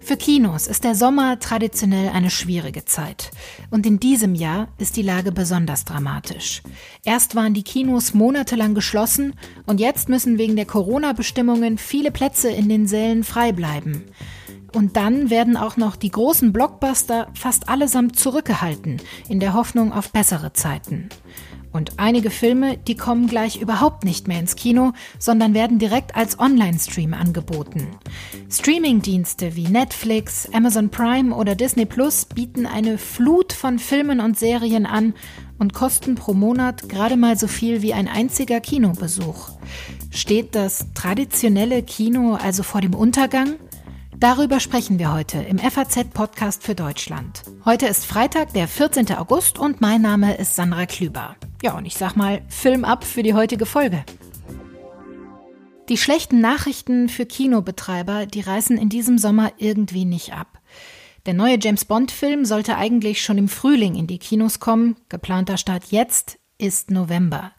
Für Kinos ist der Sommer traditionell eine schwierige Zeit. Und in diesem Jahr ist die Lage besonders dramatisch. Erst waren die Kinos monatelang geschlossen und jetzt müssen wegen der Corona-Bestimmungen viele Plätze in den Sälen frei bleiben. Und dann werden auch noch die großen Blockbuster fast allesamt zurückgehalten, in der Hoffnung auf bessere Zeiten. Und einige Filme, die kommen gleich überhaupt nicht mehr ins Kino, sondern werden direkt als Online-Stream angeboten. Streaming-Dienste wie Netflix, Amazon Prime oder Disney Plus bieten eine Flut von Filmen und Serien an und kosten pro Monat gerade mal so viel wie ein einziger Kinobesuch. Steht das traditionelle Kino also vor dem Untergang? Darüber sprechen wir heute im FAZ-Podcast für Deutschland. Heute ist Freitag, der 14. August und mein Name ist Sandra Klüber. Ja, und ich sag mal, Film ab für die heutige Folge. Die schlechten Nachrichten für Kinobetreiber, die reißen in diesem Sommer irgendwie nicht ab. Der neue James Bond-Film sollte eigentlich schon im Frühling in die Kinos kommen. Geplanter Start jetzt ist November.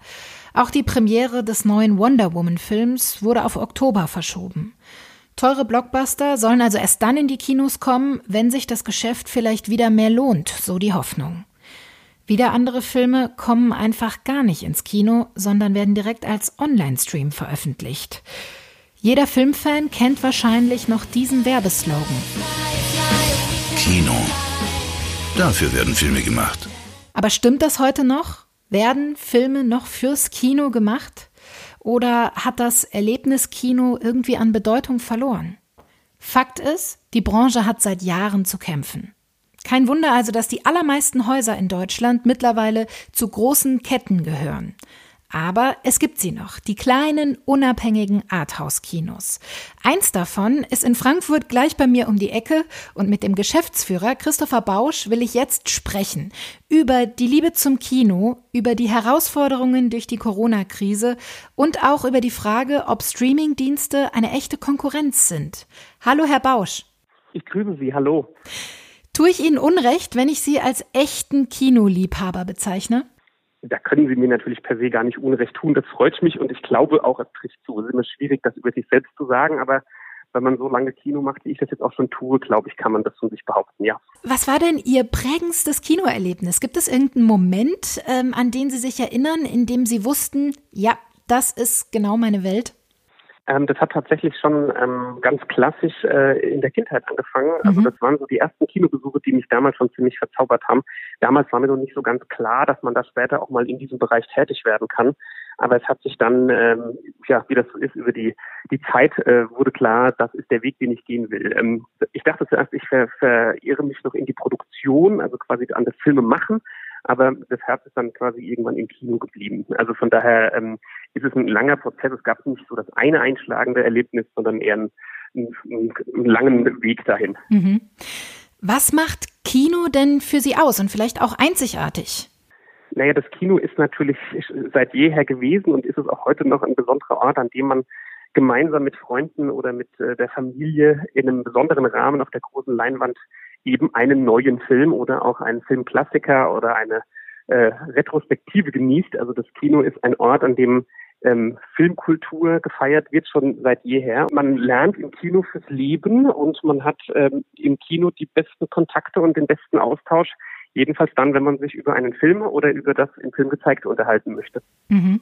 Auch die Premiere des neuen Wonder Woman-Films wurde auf Oktober verschoben. Teure Blockbuster sollen also erst dann in die Kinos kommen, wenn sich das Geschäft vielleicht wieder mehr lohnt, so die Hoffnung. Wieder andere Filme kommen einfach gar nicht ins Kino, sondern werden direkt als Online-Stream veröffentlicht. Jeder Filmfan kennt wahrscheinlich noch diesen Werbeslogan. Kino. Dafür werden Filme gemacht. Aber stimmt das heute noch? Werden Filme noch fürs Kino gemacht? Oder hat das Erlebniskino irgendwie an Bedeutung verloren? Fakt ist, die Branche hat seit Jahren zu kämpfen. Kein Wunder also, dass die allermeisten Häuser in Deutschland mittlerweile zu großen Ketten gehören. Aber es gibt sie noch, die kleinen, unabhängigen Arthouse-Kinos. Eins davon ist in Frankfurt gleich bei mir um die Ecke und mit dem Geschäftsführer Christopher Bausch will ich jetzt sprechen über die Liebe zum Kino, über die Herausforderungen durch die Corona-Krise und auch über die Frage, ob Streaming-Dienste eine echte Konkurrenz sind. Hallo, Herr Bausch. Ich grüße Sie, hallo. Tue ich Ihnen Unrecht, wenn ich Sie als echten Kinoliebhaber bezeichne? da können Sie mir natürlich per se gar nicht Unrecht tun. Das freut mich und ich glaube auch, es trifft zu. Es ist immer schwierig, das über sich selbst zu sagen, aber wenn man so lange Kino macht, wie ich das jetzt auch schon tue, glaube ich, kann man das von sich behaupten, ja. Was war denn Ihr prägendstes Kinoerlebnis? Gibt es irgendeinen Moment, ähm, an den Sie sich erinnern, in dem Sie wussten, ja, das ist genau meine Welt? Ähm, das hat tatsächlich schon ähm, ganz klassisch äh, in der Kindheit angefangen. Also mhm. das waren so die ersten Kinobesuche, die mich damals schon ziemlich verzaubert haben. Damals war mir noch nicht so ganz klar, dass man da später auch mal in diesem Bereich tätig werden kann. Aber es hat sich dann, ähm, ja, wie das so ist, über die, die Zeit äh, wurde klar, das ist der Weg, den ich gehen will. Ähm, ich dachte zuerst, ich ver verirre mich noch in die Produktion, also quasi an das Filme machen aber das Herz ist dann quasi irgendwann im Kino geblieben. Also von daher ähm, ist es ein langer Prozess. Es gab nicht so das eine einschlagende Erlebnis, sondern eher einen, einen, einen langen Weg dahin. Mhm. Was macht Kino denn für Sie aus und vielleicht auch einzigartig? Naja, das Kino ist natürlich seit jeher gewesen und ist es auch heute noch ein besonderer Ort, an dem man gemeinsam mit Freunden oder mit äh, der Familie in einem besonderen Rahmen auf der großen Leinwand eben einen neuen Film oder auch einen Filmklassiker oder eine äh, Retrospektive genießt. Also das Kino ist ein Ort, an dem ähm, Filmkultur gefeiert wird schon seit jeher. Man lernt im Kino fürs Leben und man hat ähm, im Kino die besten Kontakte und den besten Austausch. Jedenfalls dann, wenn man sich über einen Film oder über das im Film gezeigte unterhalten möchte. Mhm.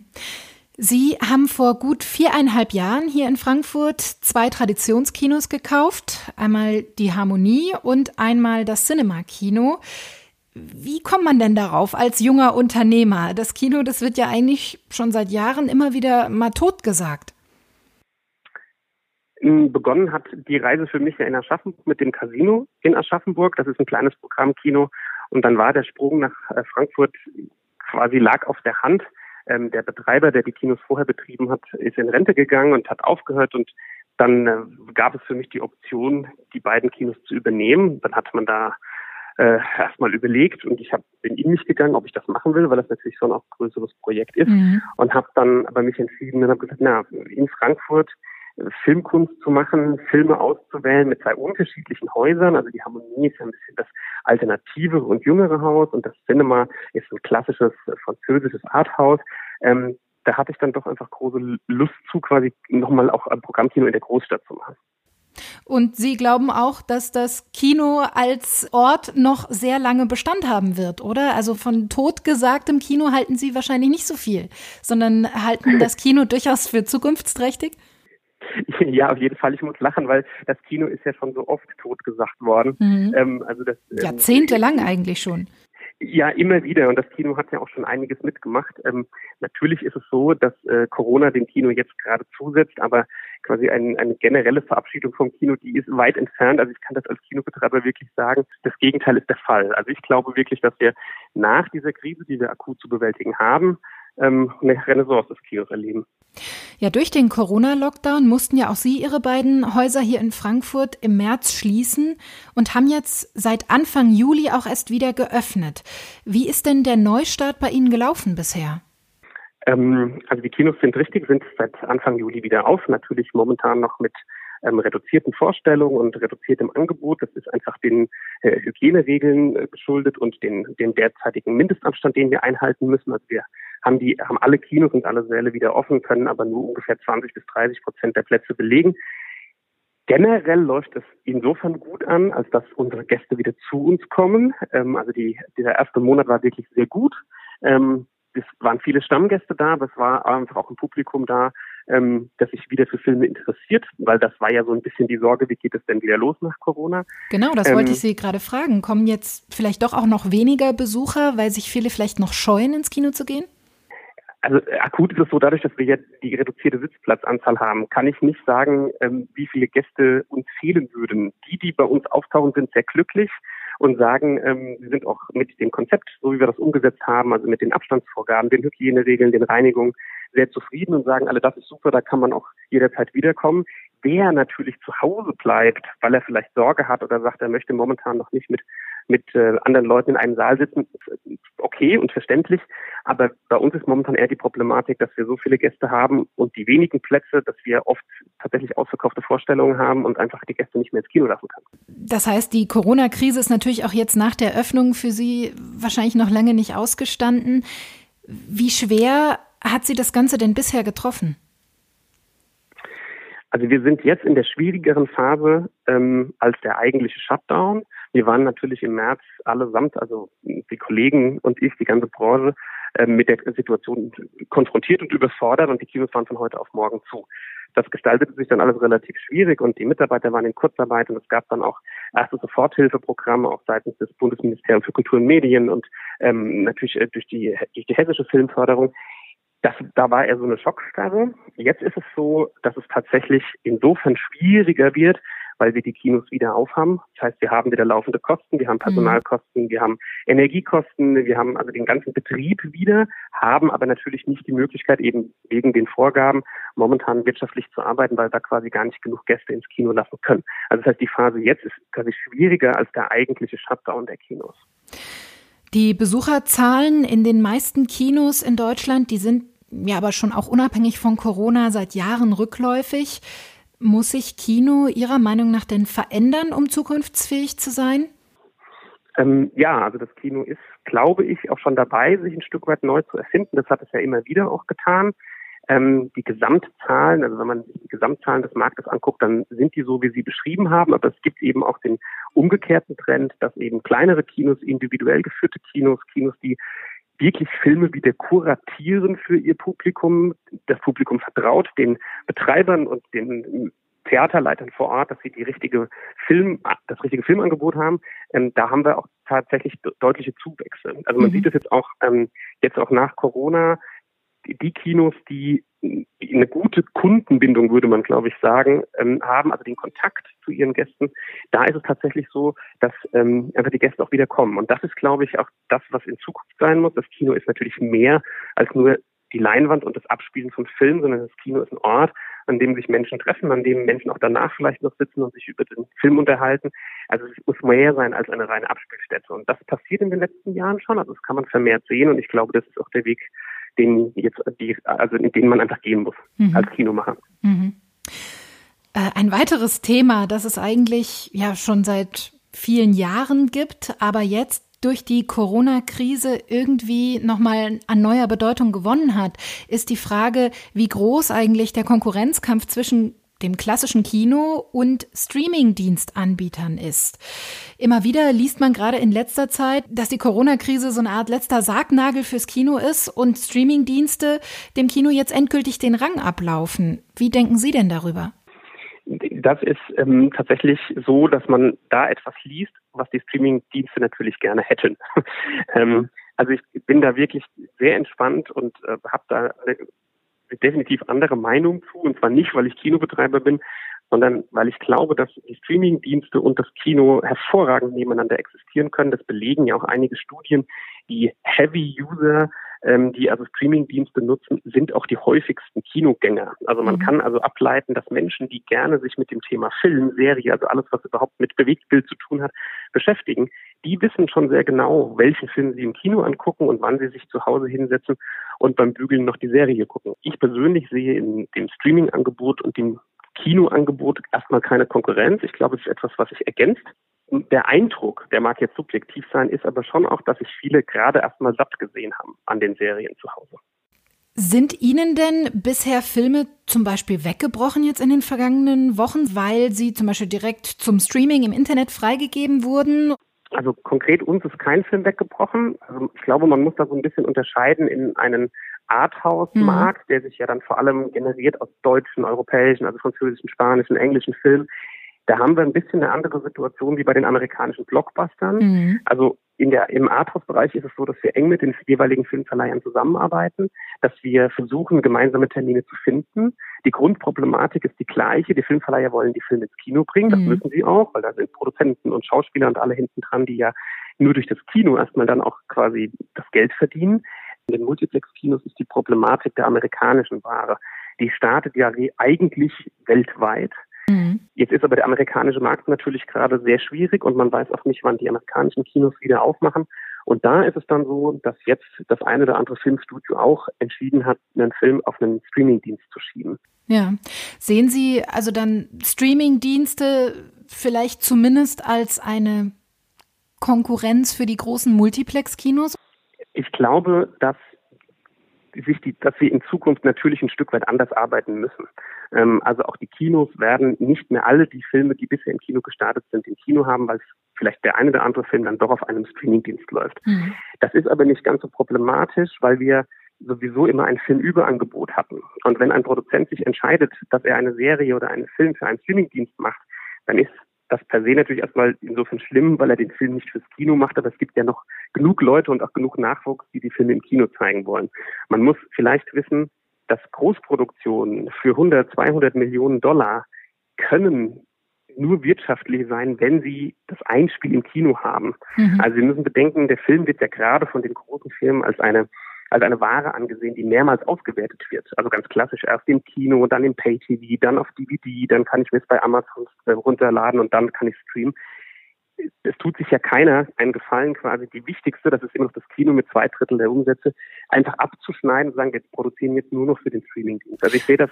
Sie haben vor gut viereinhalb Jahren hier in Frankfurt zwei Traditionskinos gekauft. Einmal die Harmonie und einmal das Cinema Kino. Wie kommt man denn darauf als junger Unternehmer? Das Kino, das wird ja eigentlich schon seit Jahren immer wieder mal totgesagt. Begonnen hat die Reise für mich ja in Aschaffenburg mit dem Casino in Aschaffenburg. Das ist ein kleines Programmkino. Und dann war der Sprung nach äh, Frankfurt quasi lag auf der Hand. Ähm, der Betreiber, der die Kinos vorher betrieben hat, ist in Rente gegangen und hat aufgehört und dann äh, gab es für mich die Option, die beiden Kinos zu übernehmen. Dann hat man da äh, erstmal überlegt und ich hab, bin in mich gegangen, ob ich das machen will, weil das natürlich auch ein größeres Projekt ist mhm. und habe dann aber mich entschieden und habe gesagt, na, in Frankfurt Filmkunst zu machen, Filme auszuwählen mit zwei unterschiedlichen Häusern. Also die Harmonie ist ein bisschen das alternative und jüngere Haus und das Cinema ist ein klassisches französisches Arthouse. Ähm, da hatte ich dann doch einfach große Lust zu, quasi nochmal auch ein Programmkino in der Großstadt zu machen. Und Sie glauben auch, dass das Kino als Ort noch sehr lange Bestand haben wird, oder? Also von totgesagtem Kino halten Sie wahrscheinlich nicht so viel, sondern halten das Kino durchaus für zukunftsträchtig? Ja, auf jeden Fall. Ich muss lachen, weil das Kino ist ja schon so oft totgesagt worden. Mhm. Ähm, also das, ähm, Jahrzehntelang eigentlich schon. Ja, immer wieder. Und das Kino hat ja auch schon einiges mitgemacht. Ähm, natürlich ist es so, dass äh, Corona dem Kino jetzt gerade zusetzt, aber quasi ein, eine generelle Verabschiedung vom Kino, die ist weit entfernt. Also ich kann das als Kinobetreiber wirklich sagen. Das Gegenteil ist der Fall. Also ich glaube wirklich, dass wir nach dieser Krise, die wir akut zu bewältigen haben, ähm, eine Renaissance des Kinos erleben. Ja, durch den Corona-Lockdown mussten ja auch Sie Ihre beiden Häuser hier in Frankfurt im März schließen und haben jetzt seit Anfang Juli auch erst wieder geöffnet. Wie ist denn der Neustart bei Ihnen gelaufen bisher? Ähm, also die Kinos sind richtig, sind seit Anfang Juli wieder auf. Natürlich momentan noch mit ähm, reduzierten Vorstellungen und reduziertem Angebot. Das ist einfach den äh, Hygieneregeln äh, geschuldet und den, den derzeitigen Mindestabstand, den wir einhalten müssen. Also wir haben die, haben alle Kinos und alle Säle wieder offen, können aber nur ungefähr 20 bis 30 Prozent der Plätze belegen. Generell läuft es insofern gut an, als dass unsere Gäste wieder zu uns kommen. Ähm, also die, dieser erste Monat war wirklich sehr gut. Ähm, es waren viele Stammgäste da, aber es war einfach auch ein Publikum da, ähm, das sich wieder für Filme interessiert, weil das war ja so ein bisschen die Sorge, wie geht es denn wieder los nach Corona? Genau, das ähm, wollte ich Sie gerade fragen. Kommen jetzt vielleicht doch auch noch weniger Besucher, weil sich viele vielleicht noch scheuen, ins Kino zu gehen? Also äh, akut ist es so, dadurch, dass wir jetzt die reduzierte Sitzplatzanzahl haben, kann ich nicht sagen, ähm, wie viele Gäste uns fehlen würden. Die, die bei uns auftauchen, sind sehr glücklich und sagen, ähm, sie sind auch mit dem Konzept, so wie wir das umgesetzt haben, also mit den Abstandsvorgaben, den Hygieneregeln, den Reinigungen, sehr zufrieden und sagen alle, das ist super, da kann man auch jederzeit wiederkommen. Wer natürlich zu Hause bleibt, weil er vielleicht Sorge hat oder sagt, er möchte momentan noch nicht mit mit äh, anderen Leuten in einem Saal sitzen, okay und verständlich. Aber bei uns ist momentan eher die Problematik, dass wir so viele Gäste haben und die wenigen Plätze, dass wir oft tatsächlich ausverkaufte Vorstellungen haben und einfach die Gäste nicht mehr ins Kino lassen können. Das heißt, die Corona-Krise ist natürlich auch jetzt nach der Öffnung für Sie wahrscheinlich noch lange nicht ausgestanden. Wie schwer hat Sie das Ganze denn bisher getroffen? Also wir sind jetzt in der schwierigeren Phase ähm, als der eigentliche Shutdown. Wir waren natürlich im März allesamt, also die Kollegen und ich, die ganze Branche, äh, mit der Situation konfrontiert und überfordert und die Kinos waren von heute auf morgen zu. Das gestaltete sich dann alles relativ schwierig und die Mitarbeiter waren in Kurzarbeit und es gab dann auch erste Soforthilfeprogramme auch seitens des Bundesministeriums für Kultur und Medien und ähm, natürlich äh, durch die durch die hessische Filmförderung das, da war eher so eine Schockstarre. Jetzt ist es so, dass es tatsächlich insofern schwieriger wird, weil wir die Kinos wieder aufhaben. Das heißt, wir haben wieder laufende Kosten, wir haben Personalkosten, mhm. wir haben Energiekosten, wir haben also den ganzen Betrieb wieder, haben aber natürlich nicht die Möglichkeit, eben wegen den Vorgaben momentan wirtschaftlich zu arbeiten, weil da quasi gar nicht genug Gäste ins Kino lassen können. Also das heißt, die Phase jetzt ist quasi schwieriger als der eigentliche Shutdown der Kinos. Die Besucherzahlen in den meisten Kinos in Deutschland, die sind ja aber schon auch unabhängig von Corona seit Jahren rückläufig. Muss sich Kino Ihrer Meinung nach denn verändern, um zukunftsfähig zu sein? Ähm, ja, also das Kino ist, glaube ich, auch schon dabei, sich ein Stück weit neu zu erfinden. Das hat es ja immer wieder auch getan. Ähm, die Gesamtzahlen, also wenn man sich die Gesamtzahlen des Marktes anguckt, dann sind die so, wie Sie beschrieben haben. Aber es gibt eben auch den umgekehrten Trend, dass eben kleinere Kinos, individuell geführte Kinos, Kinos, die wirklich Filme wieder kuratieren für ihr Publikum. Das Publikum vertraut den Betreibern und den Theaterleitern vor Ort, dass sie die richtige Film, das richtige Filmangebot haben. Ähm, da haben wir auch tatsächlich deutliche Zuwächse. Also man mhm. sieht es jetzt auch ähm, jetzt auch nach Corona die Kinos, die eine gute Kundenbindung, würde man, glaube ich, sagen, ähm, haben, also den Kontakt zu ihren Gästen, da ist es tatsächlich so, dass ähm, einfach die Gäste auch wieder kommen. Und das ist, glaube ich, auch das, was in Zukunft sein muss. Das Kino ist natürlich mehr als nur die Leinwand und das Abspielen von Filmen, sondern das Kino ist ein Ort, an dem sich Menschen treffen, an dem Menschen auch danach vielleicht noch sitzen und sich über den Film unterhalten. Also es muss mehr sein als eine reine Abspielstätte. Und das passiert in den letzten Jahren schon. Also das kann man vermehrt sehen. Und ich glaube, das ist auch der Weg, den jetzt die, also in den man einfach gehen muss mhm. als Kinomacher. Mhm. Äh, ein weiteres Thema, das es eigentlich ja schon seit vielen Jahren gibt, aber jetzt durch die Corona-Krise irgendwie nochmal an neuer Bedeutung gewonnen hat, ist die Frage, wie groß eigentlich der Konkurrenzkampf zwischen dem klassischen Kino und Streaming-Dienstanbietern ist. Immer wieder liest man gerade in letzter Zeit, dass die Corona-Krise so eine Art letzter Sargnagel fürs Kino ist und Streaming-Dienste dem Kino jetzt endgültig den Rang ablaufen. Wie denken Sie denn darüber? Das ist ähm, tatsächlich so, dass man da etwas liest, was die Streaming-Dienste natürlich gerne hätten. ähm, also ich bin da wirklich sehr entspannt und äh, habe da eine definitiv andere Meinung zu. Und zwar nicht, weil ich Kinobetreiber bin, sondern weil ich glaube, dass die Streaming-Dienste und das Kino hervorragend nebeneinander existieren können. Das belegen ja auch einige Studien. Die Heavy-User ähm, die also Streaming-Dienste nutzen, sind auch die häufigsten Kinogänger. Also man mhm. kann also ableiten, dass Menschen, die gerne sich mit dem Thema Film, Serie, also alles, was überhaupt mit Bewegtbild zu tun hat, beschäftigen, die wissen schon sehr genau, welchen Film sie im Kino angucken und wann sie sich zu Hause hinsetzen und beim Bügeln noch die Serie gucken. Ich persönlich sehe in dem Streaming-Angebot und dem Kinoangebot erstmal keine Konkurrenz. Ich glaube, es ist etwas, was sich ergänzt der Eindruck, der mag jetzt subjektiv sein, ist aber schon auch, dass sich viele gerade erstmal satt gesehen haben an den Serien zu Hause. Sind Ihnen denn bisher Filme zum Beispiel weggebrochen jetzt in den vergangenen Wochen, weil sie zum Beispiel direkt zum Streaming im Internet freigegeben wurden? Also konkret uns ist kein Film weggebrochen. Also ich glaube, man muss da so ein bisschen unterscheiden in einen Arthouse-Markt, mhm. der sich ja dann vor allem generiert aus deutschen, europäischen, also französischen, spanischen, englischen Filmen, da haben wir ein bisschen eine andere Situation wie bei den amerikanischen Blockbustern. Mhm. Also in der, im Arthouse-Bereich ist es so, dass wir eng mit den jeweiligen Filmverleihern zusammenarbeiten, dass wir versuchen, gemeinsame Termine zu finden. Die Grundproblematik ist die gleiche. Die Filmverleiher wollen die Filme ins Kino bringen. Das mhm. müssen sie auch, weil da sind Produzenten und Schauspieler und alle hinten dran, die ja nur durch das Kino erstmal dann auch quasi das Geld verdienen. In den Multiplex-Kinos ist die Problematik der amerikanischen Ware. Die startet ja eigentlich weltweit. Mhm. Jetzt ist aber der amerikanische Markt natürlich gerade sehr schwierig und man weiß auch nicht, wann die amerikanischen Kinos wieder aufmachen. Und da ist es dann so, dass jetzt das eine oder andere Filmstudio auch entschieden hat, einen Film auf einen Streamingdienst zu schieben. Ja. Sehen Sie also dann Streamingdienste vielleicht zumindest als eine Konkurrenz für die großen Multiplex-Kinos? Ich glaube, dass sich die, dass wir in Zukunft natürlich ein Stück weit anders arbeiten müssen. Ähm, also auch die Kinos werden nicht mehr alle die Filme, die bisher im Kino gestartet sind, im Kino haben, weil vielleicht der eine oder andere Film dann doch auf einem Streamingdienst läuft. Mhm. Das ist aber nicht ganz so problematisch, weil wir sowieso immer ein Filmüberangebot hatten. Und wenn ein Produzent sich entscheidet, dass er eine Serie oder einen Film für einen Streamingdienst macht, dann ist das per se natürlich erstmal insofern schlimm, weil er den Film nicht fürs Kino macht, aber es gibt ja noch genug Leute und auch genug Nachwuchs, die die Filme im Kino zeigen wollen. Man muss vielleicht wissen, dass Großproduktionen für 100, 200 Millionen Dollar können nur wirtschaftlich sein, wenn sie das Einspiel im Kino haben. Mhm. Also Sie müssen bedenken, der Film wird ja gerade von den großen Firmen als eine als eine Ware angesehen, die mehrmals ausgewertet wird. Also ganz klassisch erst im Kino, dann im Pay-TV, dann auf DVD, dann kann ich mir es bei Amazon runterladen und dann kann ich streamen. Es tut sich ja keiner einen Gefallen, quasi die wichtigste, das ist immer noch das Kino mit zwei Drittel der Umsätze, einfach abzuschneiden und sagen, wir produzieren jetzt nur noch für den Streamingdienst. Also ich sehe das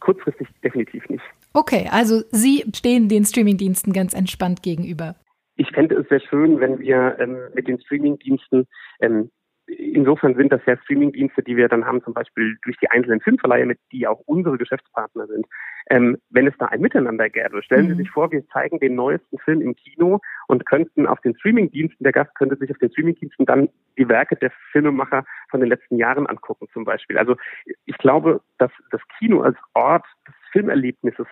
kurzfristig definitiv nicht. Okay, also Sie stehen den Streamingdiensten ganz entspannt gegenüber. Ich fände es sehr schön, wenn wir ähm, mit den Streamingdiensten ähm, insofern sind das ja Streamingdienste, die wir dann haben, zum Beispiel durch die einzelnen Filmverleiher, mit die auch unsere Geschäftspartner sind. Ähm, wenn es da ein Miteinander gäbe, stellen mhm. Sie sich vor, wir zeigen den neuesten Film im Kino und könnten auf den Streamingdiensten, der Gast könnte sich auf den Streamingdiensten dann die Werke der Filmemacher von den letzten Jahren angucken, zum Beispiel. Also ich glaube, dass das Kino als Ort des Filmerlebnisses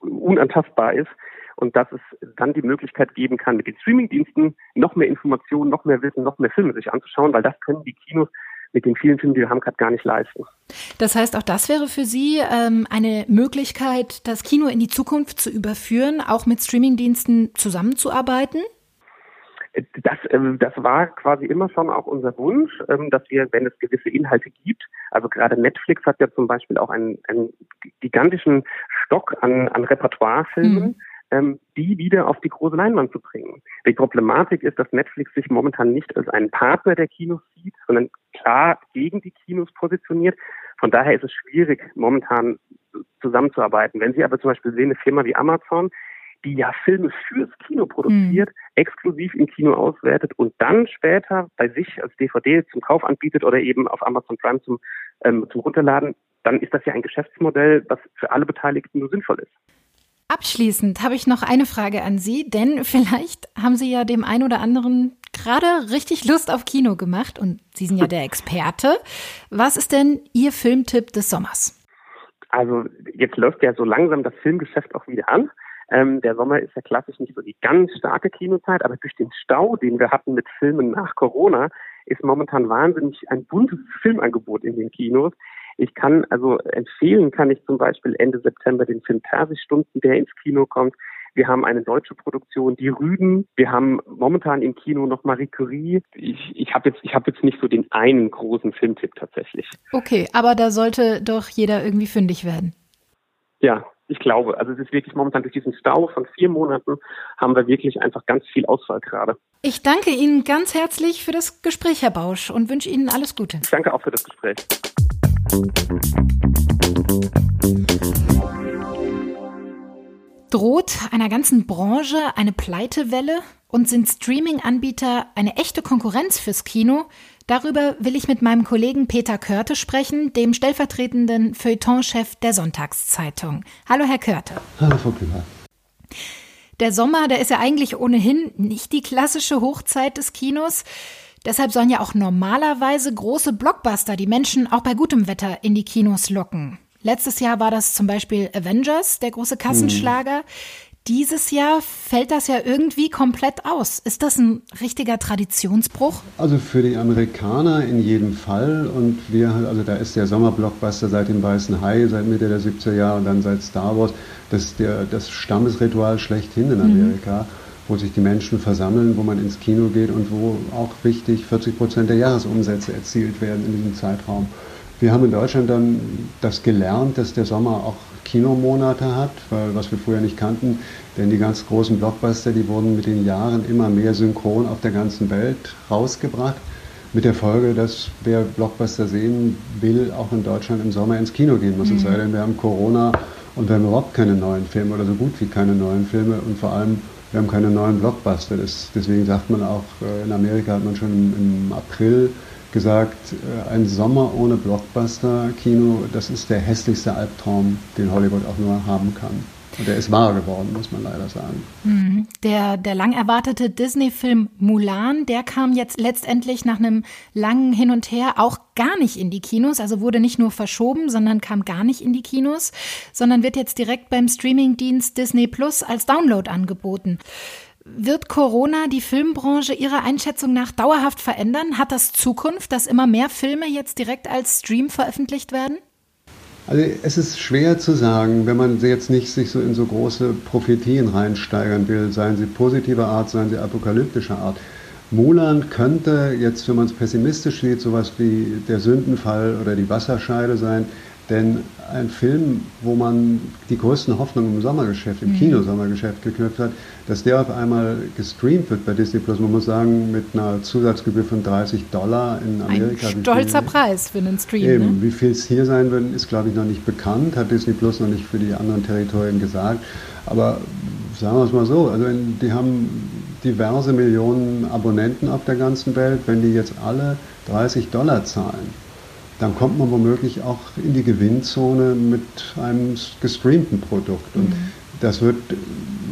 unantastbar ist und dass es dann die Möglichkeit geben kann, mit den Streamingdiensten noch mehr Informationen, noch mehr Wissen, noch mehr Filme sich anzuschauen, weil das können die Kinos mit den vielen Filmen, die wir haben, gerade gar nicht leisten. Das heißt, auch das wäre für Sie ähm, eine Möglichkeit, das Kino in die Zukunft zu überführen, auch mit Streamingdiensten zusammenzuarbeiten? Das, ähm, das war quasi immer schon auch unser Wunsch, ähm, dass wir, wenn es gewisse Inhalte gibt, also gerade Netflix hat ja zum Beispiel auch einen, einen gigantischen Stock an, an Repertoirefilmen, mhm ähm, die wieder auf die große Leinwand zu bringen. Die Problematik ist, dass Netflix sich momentan nicht als einen Partner der Kinos sieht, sondern klar gegen die Kinos positioniert. Von daher ist es schwierig, momentan zusammenzuarbeiten. Wenn Sie aber zum Beispiel sehen, eine Firma wie Amazon, die ja Filme fürs Kino produziert, mhm. exklusiv im Kino auswertet und dann später bei sich als DVD zum Kauf anbietet oder eben auf Amazon Prime zum, ähm, zum Runterladen, dann ist das ja ein Geschäftsmodell, was für alle Beteiligten nur sinnvoll ist. Abschließend habe ich noch eine Frage an Sie, denn vielleicht haben Sie ja dem einen oder anderen gerade richtig Lust auf Kino gemacht und Sie sind ja der Experte. Was ist denn Ihr Filmtipp des Sommers? Also jetzt läuft ja so langsam das Filmgeschäft auch wieder an. Ähm, der Sommer ist ja klassisch nicht so die ganz starke Kinozeit, aber durch den Stau, den wir hatten mit Filmen nach Corona, ist momentan wahnsinnig ein buntes Filmangebot in den Kinos. Ich kann also empfehlen, kann ich zum Beispiel Ende September den Film Persischstunden, der ins Kino kommt. Wir haben eine deutsche Produktion, Die Rüden. Wir haben momentan im Kino noch Marie Curie. Ich, ich habe jetzt, ich habe jetzt nicht so den einen großen Filmtipp tatsächlich. Okay, aber da sollte doch jeder irgendwie fündig werden. Ja, ich glaube. Also es ist wirklich momentan durch diesen Stau von vier Monaten haben wir wirklich einfach ganz viel Auswahl gerade. Ich danke Ihnen ganz herzlich für das Gespräch, Herr Bausch, und wünsche Ihnen alles Gute. Ich danke auch für das Gespräch. Droht einer ganzen Branche eine Pleitewelle und sind Streaming-Anbieter eine echte Konkurrenz fürs Kino? Darüber will ich mit meinem Kollegen Peter Körte sprechen, dem stellvertretenden Feuilleton-Chef der Sonntagszeitung. Hallo, Herr Körte. Hallo, Frau Kühler. Der Sommer, der ist ja eigentlich ohnehin nicht die klassische Hochzeit des Kinos. Deshalb sollen ja auch normalerweise große Blockbuster die Menschen auch bei gutem Wetter in die Kinos locken. Letztes Jahr war das zum Beispiel Avengers, der große Kassenschlager. Mhm. Dieses Jahr fällt das ja irgendwie komplett aus. Ist das ein richtiger Traditionsbruch? Also für die Amerikaner in jedem Fall. Und wir, also da ist der Sommerblockbuster seit dem Weißen Hai, seit Mitte der 70er Jahre und dann seit Star Wars, das der, das Stammesritual schlechthin in mhm. Amerika. Mhm wo sich die Menschen versammeln, wo man ins Kino geht und wo auch wichtig 40 Prozent der Jahresumsätze erzielt werden in diesem Zeitraum. Wir haben in Deutschland dann das gelernt, dass der Sommer auch Kinomonate hat, weil, was wir vorher nicht kannten, denn die ganz großen Blockbuster, die wurden mit den Jahren immer mehr synchron auf der ganzen Welt rausgebracht, mit der Folge, dass wer Blockbuster sehen will, auch in Deutschland im Sommer ins Kino gehen muss. Mhm. Es sei denn, wir haben Corona und wir haben überhaupt keine neuen Filme oder so gut wie keine neuen Filme und vor allem wir haben keine neuen Blockbuster. Das, deswegen sagt man auch, äh, in Amerika hat man schon im, im April gesagt, äh, ein Sommer ohne Blockbuster-Kino, das ist der hässlichste Albtraum, den Hollywood auch nur haben kann. Und der ist wahr geworden, muss man leider sagen. Mhm. Der, der lang erwartete Disney-Film Mulan, der kam jetzt letztendlich nach einem langen Hin und Her auch gar nicht in die Kinos. Also wurde nicht nur verschoben, sondern kam gar nicht in die Kinos, sondern wird jetzt direkt beim Streamingdienst Disney Plus als Download angeboten. Wird Corona die Filmbranche Ihrer Einschätzung nach dauerhaft verändern? Hat das Zukunft, dass immer mehr Filme jetzt direkt als Stream veröffentlicht werden? Also es ist schwer zu sagen, wenn man jetzt nicht sich so in so große Prophetien reinsteigern will, seien sie positiver Art, seien sie apokalyptischer Art. Mulan könnte jetzt, wenn man es pessimistisch sieht, sowas wie der Sündenfall oder die Wasserscheide sein. Denn ein Film, wo man die größten Hoffnungen im Sommergeschäft, im mhm. Kinosommergeschäft geknüpft hat, dass der auf einmal gestreamt wird bei Disney Plus, man muss sagen, mit einer Zusatzgebühr von 30 Dollar in Amerika. Ein stolzer viel, Preis für einen Stream. Eben, ne? wie viel es hier sein wird, ist glaube ich noch nicht bekannt, hat Disney Plus noch nicht für die anderen Territorien gesagt. Aber sagen wir es mal so, also die haben diverse Millionen Abonnenten auf der ganzen Welt, wenn die jetzt alle 30 Dollar zahlen dann kommt man womöglich auch in die Gewinnzone mit einem gestreamten Produkt. Und mhm. das wird,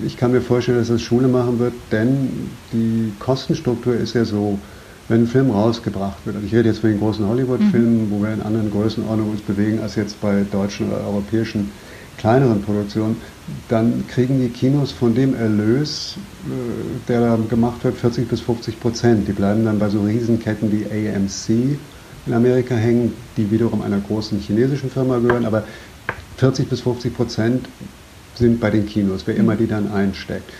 ich kann mir vorstellen, dass das Schule machen wird, denn die Kostenstruktur ist ja so, wenn ein Film rausgebracht wird, also ich rede jetzt von den großen Hollywood-Filmen, mhm. wo wir in anderen Größenordnungen uns bewegen als jetzt bei deutschen oder europäischen kleineren Produktionen, dann kriegen die Kinos von dem Erlös, äh, der da gemacht wird, 40 bis 50 Prozent. Die bleiben dann bei so Riesenketten wie AMC in Amerika hängen, die wiederum einer großen chinesischen Firma gehören, aber 40 bis 50 Prozent sind bei den Kinos, wer immer die dann einsteckt.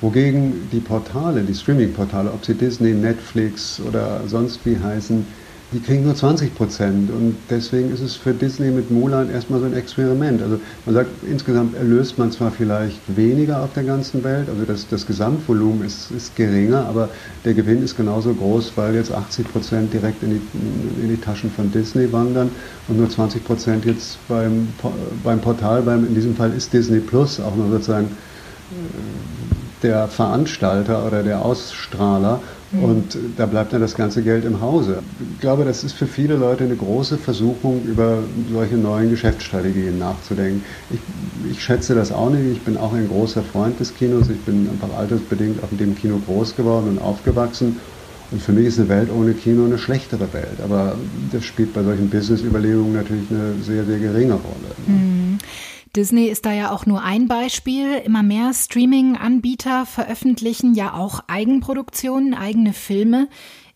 Wogegen die Portale, die Streaming-Portale, ob sie Disney, Netflix oder sonst wie heißen, die kriegen nur 20 Prozent. Und deswegen ist es für Disney mit Mulan erstmal so ein Experiment. Also man sagt, insgesamt erlöst man zwar vielleicht weniger auf der ganzen Welt, also das, das Gesamtvolumen ist, ist geringer, aber der Gewinn ist genauso groß, weil jetzt 80 Prozent direkt in die, in die Taschen von Disney wandern und nur 20 Prozent jetzt beim, beim Portal, beim, in diesem Fall ist Disney Plus auch noch sozusagen der Veranstalter oder der Ausstrahler mhm. und da bleibt dann das ganze Geld im Hause. Ich glaube, das ist für viele Leute eine große Versuchung, über solche neuen Geschäftsstrategien nachzudenken. Ich, ich schätze das auch nicht. Ich bin auch ein großer Freund des Kinos. Ich bin einfach altersbedingt auch in dem Kino groß geworden und aufgewachsen. Und für mich ist eine Welt ohne Kino eine schlechtere Welt. Aber das spielt bei solchen Business-Überlegungen natürlich eine sehr, sehr geringe Rolle. Mhm. Disney ist da ja auch nur ein Beispiel. Immer mehr Streaming-Anbieter veröffentlichen ja auch Eigenproduktionen, eigene Filme.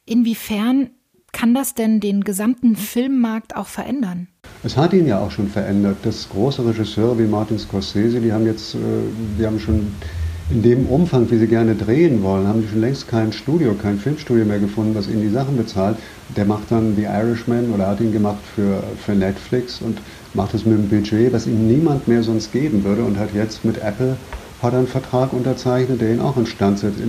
Inwiefern kann das denn den gesamten Filmmarkt auch verändern? Es hat ihn ja auch schon verändert. Das große Regisseure wie Martin Scorsese, die haben jetzt, äh, die haben schon in dem Umfang, wie sie gerne drehen wollen, haben sie schon längst kein Studio, kein Filmstudio mehr gefunden, was ihnen die Sachen bezahlt. Der macht dann The Irishman oder hat ihn gemacht für, für Netflix und macht es mit einem Budget, was ihm niemand mehr sonst geben würde und hat jetzt mit Apple hat einen Vertrag unterzeichnet, der ihn auch instand setzt,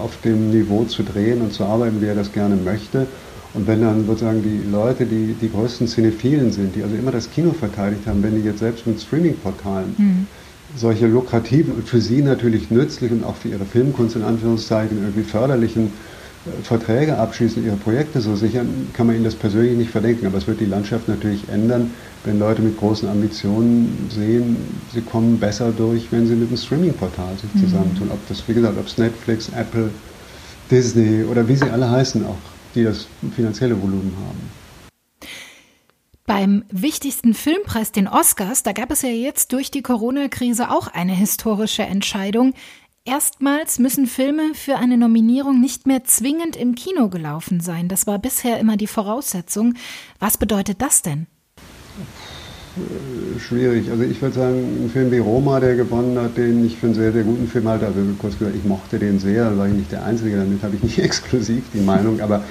auf dem Niveau zu drehen und zu arbeiten, wie er das gerne möchte. Und wenn dann sozusagen die Leute, die die größten Cinephilen sind, die also immer das Kino verteidigt haben, wenn die jetzt selbst mit Streaming-Portalen mhm solche lukrativen und für sie natürlich nützlichen und auch für ihre Filmkunst in Anführungszeichen irgendwie förderlichen äh, Verträge abschließen, ihre Projekte so sichern, kann man ihnen das persönlich nicht verdenken. Aber es wird die Landschaft natürlich ändern, wenn Leute mit großen Ambitionen sehen, sie kommen besser durch, wenn sie mit einem Streaming-Portal sich mhm. zusammentun. Ob das, wie gesagt, ob es Netflix, Apple, Disney oder wie sie alle heißen, auch die das finanzielle Volumen haben. Beim wichtigsten Filmpreis, den Oscars, da gab es ja jetzt durch die Corona-Krise auch eine historische Entscheidung. Erstmals müssen Filme für eine Nominierung nicht mehr zwingend im Kino gelaufen sein. Das war bisher immer die Voraussetzung. Was bedeutet das denn? Äh, schwierig. Also ich würde sagen, ein Film wie Roma, der gewonnen hat, den ich für einen sehr, sehr guten Film halte, also kurz gesagt, ich mochte den sehr, war ich nicht der Einzige, damit habe ich nicht exklusiv die Meinung, aber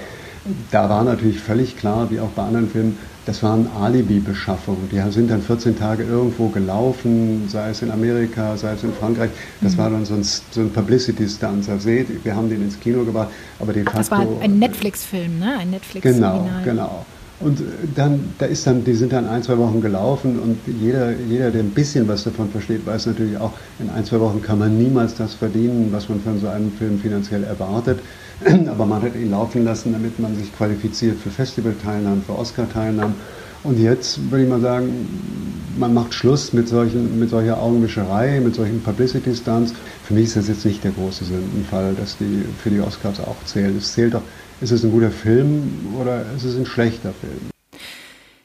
da war natürlich völlig klar, wie auch bei anderen Filmen, das waren Alibi-Beschaffungen. Die sind dann 14 Tage irgendwo gelaufen, sei es in Amerika, sei es in Frankreich. Das mhm. war dann so ein, so ein Publicity-Stunt. Also seht, wir haben den ins Kino gebracht, aber de facto... Das war ein Netflix-Film, ne? Ein netflix -Signal. Genau, genau. Und dann, da ist dann, die sind dann ein, zwei Wochen gelaufen und jeder, jeder, der ein bisschen was davon versteht, weiß natürlich auch, in ein, zwei Wochen kann man niemals das verdienen, was man von so einem Film finanziell erwartet. Aber man hat ihn laufen lassen, damit man sich qualifiziert für Festivalteilnahmen, für Oscar-Teilnahmen. Und jetzt würde ich mal sagen, man macht Schluss mit, solchen, mit solcher Augenwischerei, mit solchen Publicity-Stunts. Für mich ist das jetzt nicht der große Sündenfall, dass die für die Oscars auch zählen. Es zählt doch, ist es ein guter Film oder ist es ein schlechter Film?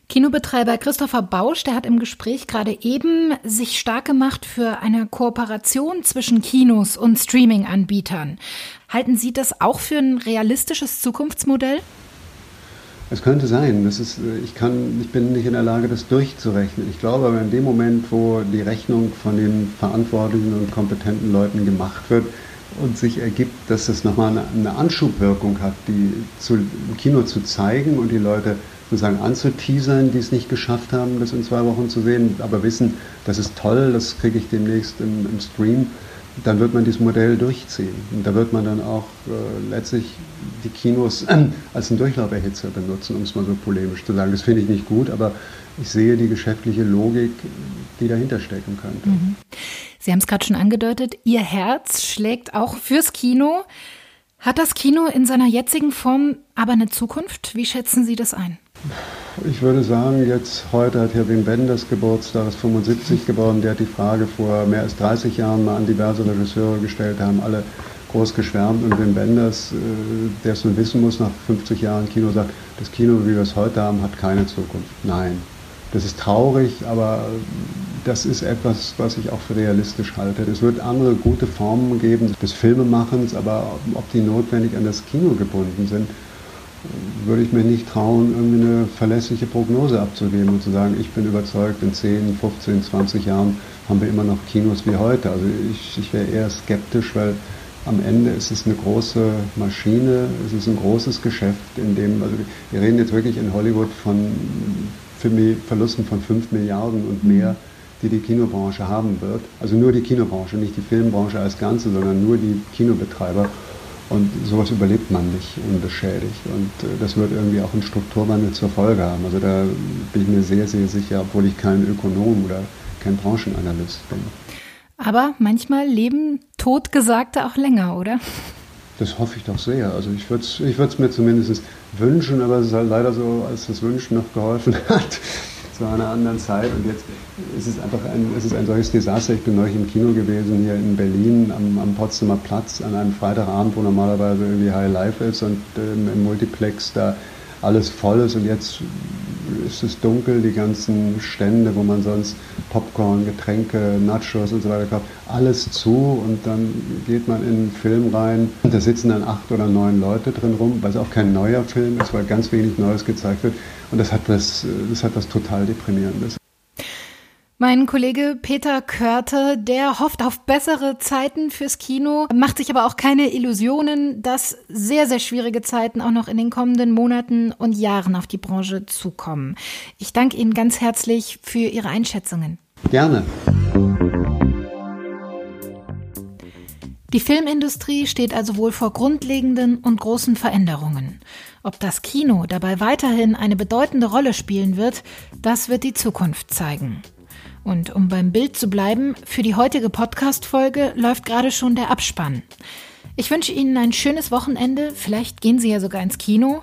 Kinobetreiber Christopher Bausch, der hat im Gespräch gerade eben sich stark gemacht für eine Kooperation zwischen Kinos und Streaming-Anbietern. Halten Sie das auch für ein realistisches Zukunftsmodell? Es könnte sein. Das ist, ich, kann, ich bin nicht in der Lage, das durchzurechnen. Ich glaube aber in dem Moment, wo die Rechnung von den verantwortlichen und kompetenten Leuten gemacht wird und sich ergibt, dass das nochmal eine, Anschubwirkung hat, die zu, im Kino zu zeigen und die Leute sozusagen anzuteasern, die es nicht geschafft haben, das in zwei Wochen zu sehen, aber wissen, das ist toll, das kriege ich demnächst im, im Stream, dann wird man dieses Modell durchziehen. Und da wird man dann auch äh, letztlich die Kinos äh, als einen Durchlauferhitzer benutzen, um es mal so polemisch zu sagen. Das finde ich nicht gut, aber ich sehe die geschäftliche Logik, die dahinter stecken könnte. Mhm. Sie haben es gerade schon angedeutet, Ihr Herz schlägt auch fürs Kino. Hat das Kino in seiner jetzigen Form aber eine Zukunft? Wie schätzen Sie das ein? Ich würde sagen, jetzt heute hat Herr Wim Wenders Geburtstag, ist 75 geworden. Der hat die Frage vor mehr als 30 Jahren mal an diverse Regisseure gestellt, haben alle groß geschwärmt. Und Wim Wenders, äh, der es nun wissen muss, nach 50 Jahren Kino sagt, das Kino, wie wir es heute haben, hat keine Zukunft. Nein. Das ist traurig, aber das ist etwas, was ich auch für realistisch halte. Es wird andere gute Formen geben des Filmemachens, aber ob die notwendig an das Kino gebunden sind, würde ich mir nicht trauen, irgendwie eine verlässliche Prognose abzugeben und zu sagen, ich bin überzeugt, in 10, 15, 20 Jahren haben wir immer noch Kinos wie heute. Also ich, ich wäre eher skeptisch, weil am Ende ist es eine große Maschine, es ist ein großes Geschäft, in dem, also wir reden jetzt wirklich in Hollywood von Verlusten von 5 Milliarden und mehr, die die Kinobranche haben wird. Also nur die Kinobranche, nicht die Filmbranche als Ganze, sondern nur die Kinobetreiber. Und sowas überlebt man nicht unbeschädigt. Und äh, das wird irgendwie auch einen Strukturwandel zur Folge haben. Also da bin ich mir sehr, sehr sicher, obwohl ich kein Ökonom oder kein Branchenanalyst bin. Aber manchmal leben Totgesagte auch länger, oder? Das hoffe ich doch sehr. Also ich würde es ich mir zumindest wünschen, aber es ist halt leider so, als das Wünschen noch geholfen hat zu einer anderen Zeit. Und jetzt ist es einfach ein, es ist ein solches Desaster. Ich bin neulich im Kino gewesen, hier in Berlin, am, am Potsdamer Platz, an einem Freitagabend, wo normalerweise irgendwie High Life ist und ähm, im Multiplex da alles voll ist. Und jetzt ist es dunkel, die ganzen Stände, wo man sonst Popcorn, Getränke, Nachos und so weiter kauft, alles zu und dann geht man in einen Film rein und da sitzen dann acht oder neun Leute drin rum, weil es auch kein neuer Film ist, weil ganz wenig Neues gezeigt wird und das hat was, das hat was total Deprimierendes. Mein Kollege Peter Körte, der hofft auf bessere Zeiten fürs Kino, macht sich aber auch keine Illusionen, dass sehr, sehr schwierige Zeiten auch noch in den kommenden Monaten und Jahren auf die Branche zukommen. Ich danke Ihnen ganz herzlich für Ihre Einschätzungen. Gerne. Die Filmindustrie steht also wohl vor grundlegenden und großen Veränderungen. Ob das Kino dabei weiterhin eine bedeutende Rolle spielen wird, das wird die Zukunft zeigen. Und um beim Bild zu bleiben, für die heutige Podcast-Folge läuft gerade schon der Abspann. Ich wünsche Ihnen ein schönes Wochenende. Vielleicht gehen Sie ja sogar ins Kino.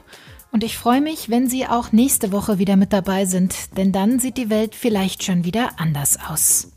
Und ich freue mich, wenn Sie auch nächste Woche wieder mit dabei sind, denn dann sieht die Welt vielleicht schon wieder anders aus.